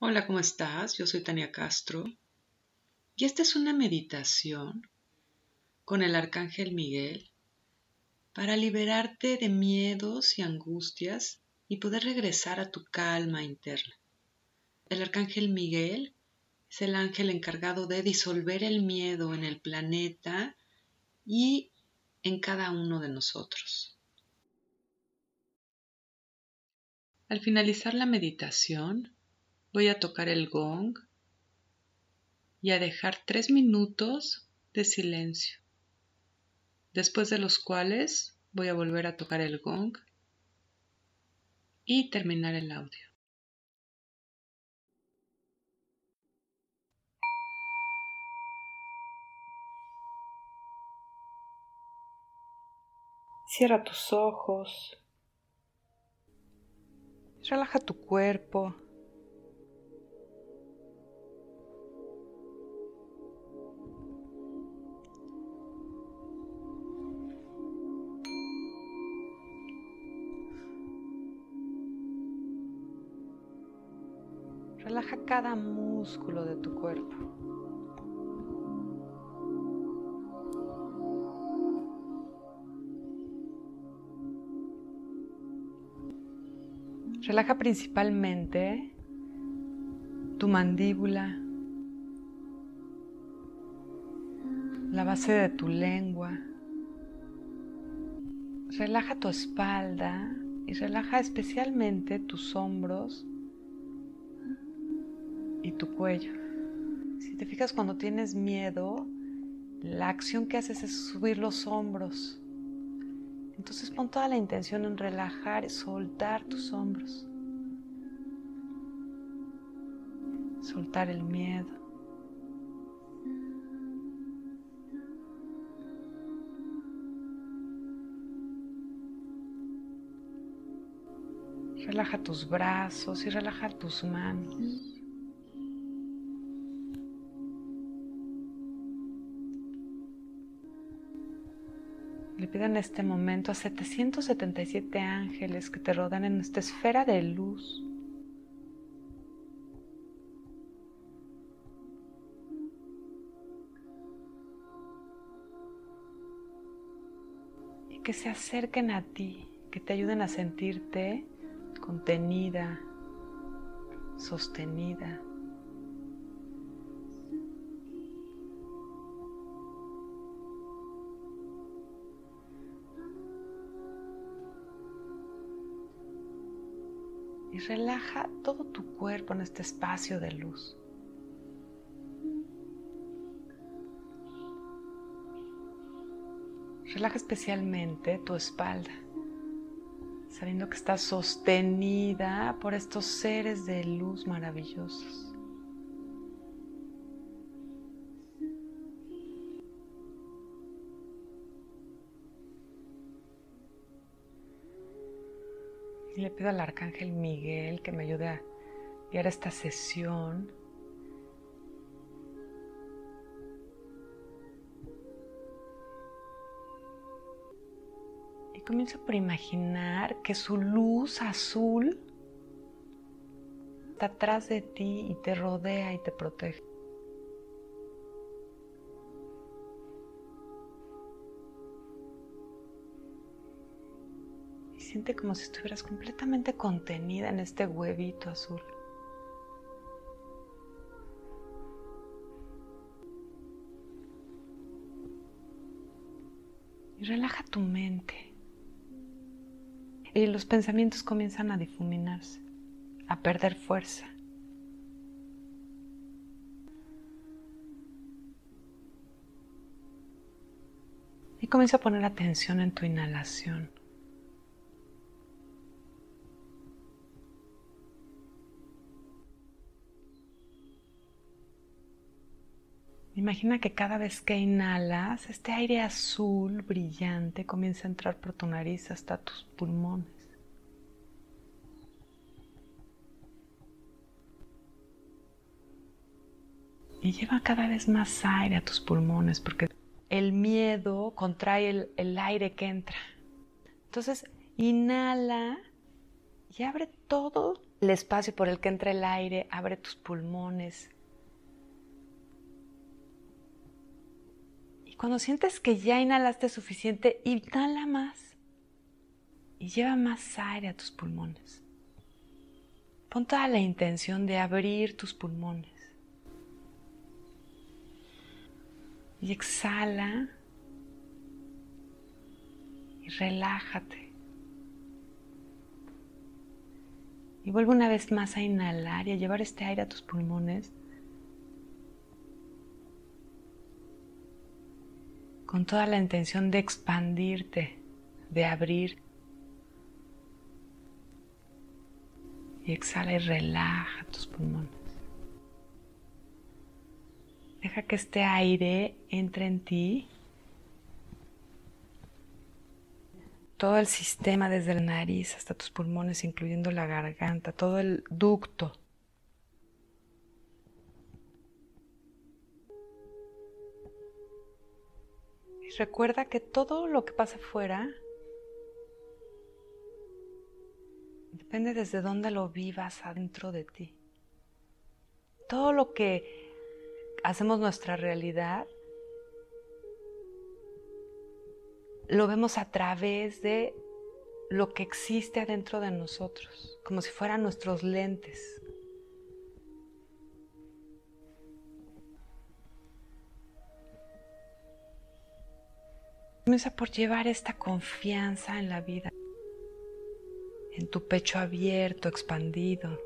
Hola, ¿cómo estás? Yo soy Tania Castro y esta es una meditación con el Arcángel Miguel para liberarte de miedos y angustias y poder regresar a tu calma interna. El Arcángel Miguel es el ángel encargado de disolver el miedo en el planeta y en cada uno de nosotros. Al finalizar la meditación, voy a tocar el gong y a dejar tres minutos de silencio, después de los cuales voy a volver a tocar el gong y terminar el audio. Cierra tus ojos. Relaja tu cuerpo. Relaja cada músculo de tu cuerpo. Relaja principalmente tu mandíbula, la base de tu lengua. Relaja tu espalda y relaja especialmente tus hombros y tu cuello. Si te fijas cuando tienes miedo, la acción que haces es subir los hombros entonces pon toda la intención en relajar soltar tus hombros. Soltar el miedo. Relaja tus brazos y relaja tus manos. Pido en este momento a 777 ángeles que te rodean en esta esfera de luz. Y que se acerquen a ti, que te ayuden a sentirte contenida, sostenida. Y relaja todo tu cuerpo en este espacio de luz. Relaja especialmente tu espalda, sabiendo que está sostenida por estos seres de luz maravillosos. Y le pido al arcángel Miguel que me ayude a guiar esta sesión. Y comienzo por imaginar que su luz azul está atrás de ti y te rodea y te protege. Siente como si estuvieras completamente contenida en este huevito azul. Y relaja tu mente. Y los pensamientos comienzan a difuminarse, a perder fuerza. Y comienza a poner atención en tu inhalación. Imagina que cada vez que inhalas, este aire azul brillante comienza a entrar por tu nariz hasta tus pulmones. Y lleva cada vez más aire a tus pulmones porque el miedo contrae el, el aire que entra. Entonces, inhala y abre todo el espacio por el que entra el aire, abre tus pulmones. Cuando sientes que ya inhalaste suficiente, inhala más y lleva más aire a tus pulmones. Pon toda la intención de abrir tus pulmones. Y exhala y relájate. Y vuelve una vez más a inhalar y a llevar este aire a tus pulmones. Con toda la intención de expandirte, de abrir. Y exhala y relaja tus pulmones. Deja que este aire entre en ti. Todo el sistema desde la nariz hasta tus pulmones, incluyendo la garganta, todo el ducto. Recuerda que todo lo que pasa afuera depende desde dónde lo vivas adentro de ti. Todo lo que hacemos nuestra realidad, lo vemos a través de lo que existe adentro de nosotros, como si fueran nuestros lentes. Comienza por llevar esta confianza en la vida, en tu pecho abierto, expandido.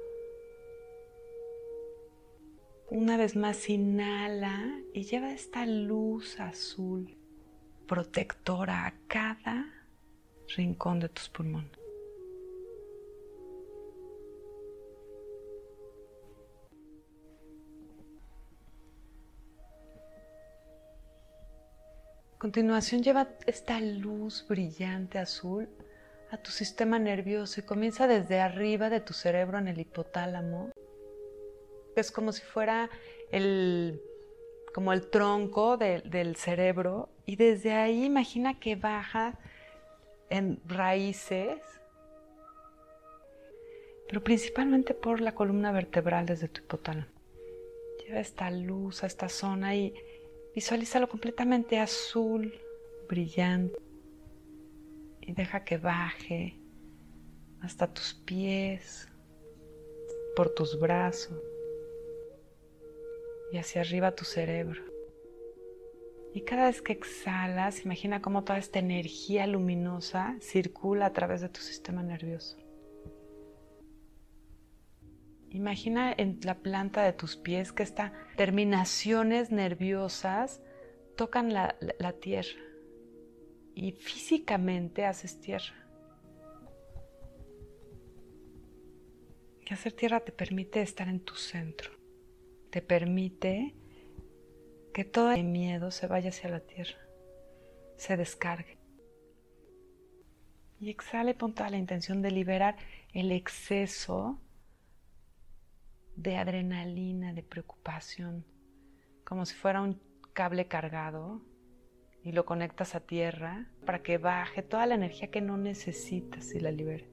Una vez más inhala y lleva esta luz azul protectora a cada rincón de tus pulmones. Continuación lleva esta luz brillante azul a tu sistema nervioso y comienza desde arriba de tu cerebro en el hipotálamo es como si fuera el, como el tronco del cerebro y desde ahí imagina que baja en raíces, pero principalmente por la columna vertebral desde tu hipotálamo. Lleva esta luz a esta zona y visualízalo completamente azul, brillante y deja que baje hasta tus pies, por tus brazos y hacia arriba tu cerebro. Y cada vez que exhalas, imagina cómo toda esta energía luminosa circula a través de tu sistema nervioso. Imagina en la planta de tus pies que estas terminaciones nerviosas tocan la, tierra y físicamente haces tierra. Y hacer tierra te permite estar en tu centro te permite que todo el miedo se vaya hacia la tierra, se descargue. Y exhale con toda la intención de liberar el exceso de adrenalina, de preocupación, como si fuera un cable cargado y lo conectas a tierra para que baje toda la energía que no necesitas y la liberes.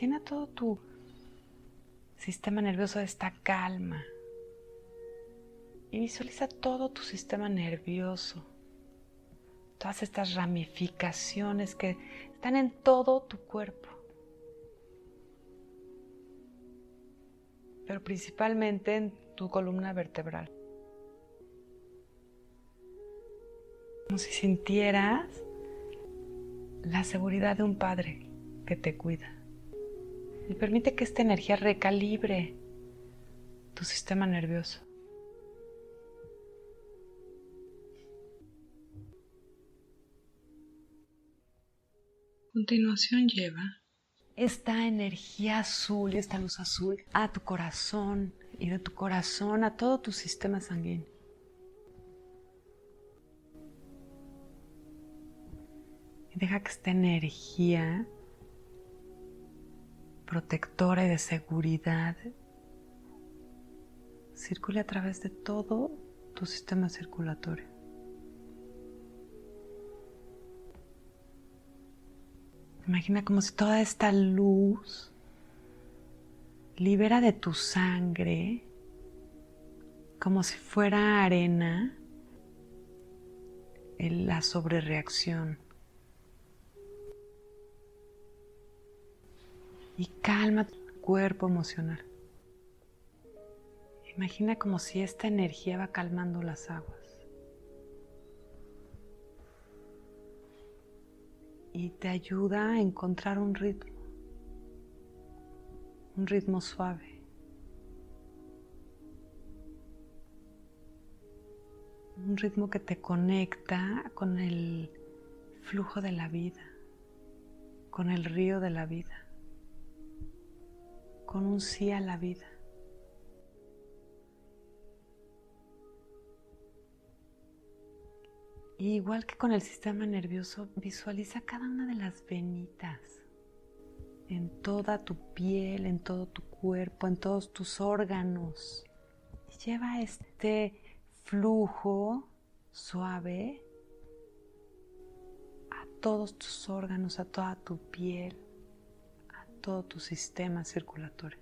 Llena todo tu sistema nervioso de esta calma. Y visualiza todo tu sistema nervioso. Todas estas ramificaciones que están en todo tu cuerpo. Pero principalmente en tu columna vertebral. Como si sintieras la seguridad de un padre que te cuida. Y permite que esta energía recalibre tu sistema nervioso. Continuación lleva esta energía azul y esta luz azul a tu corazón y de tu corazón a todo tu sistema sanguíneo. Y deja que esta energía protectora y de seguridad circule a través de todo tu sistema circulatorio. Imagina como si toda esta luz libera de tu sangre como si fuera arena en la sobrereacción. Y calma tu cuerpo emocional. Imagina como si esta energía va calmando las aguas. Y te ayuda a encontrar un ritmo. Un ritmo suave. Un ritmo que te conecta con el flujo de la vida, con el río de la vida, con un sí a la vida. Igual que con el sistema nervioso, visualiza cada una de las venitas en toda tu piel, en todo tu cuerpo, en todos tus órganos. Lleva este flujo suave a todos tus órganos, a toda tu piel, a todo tu sistema circulatorio.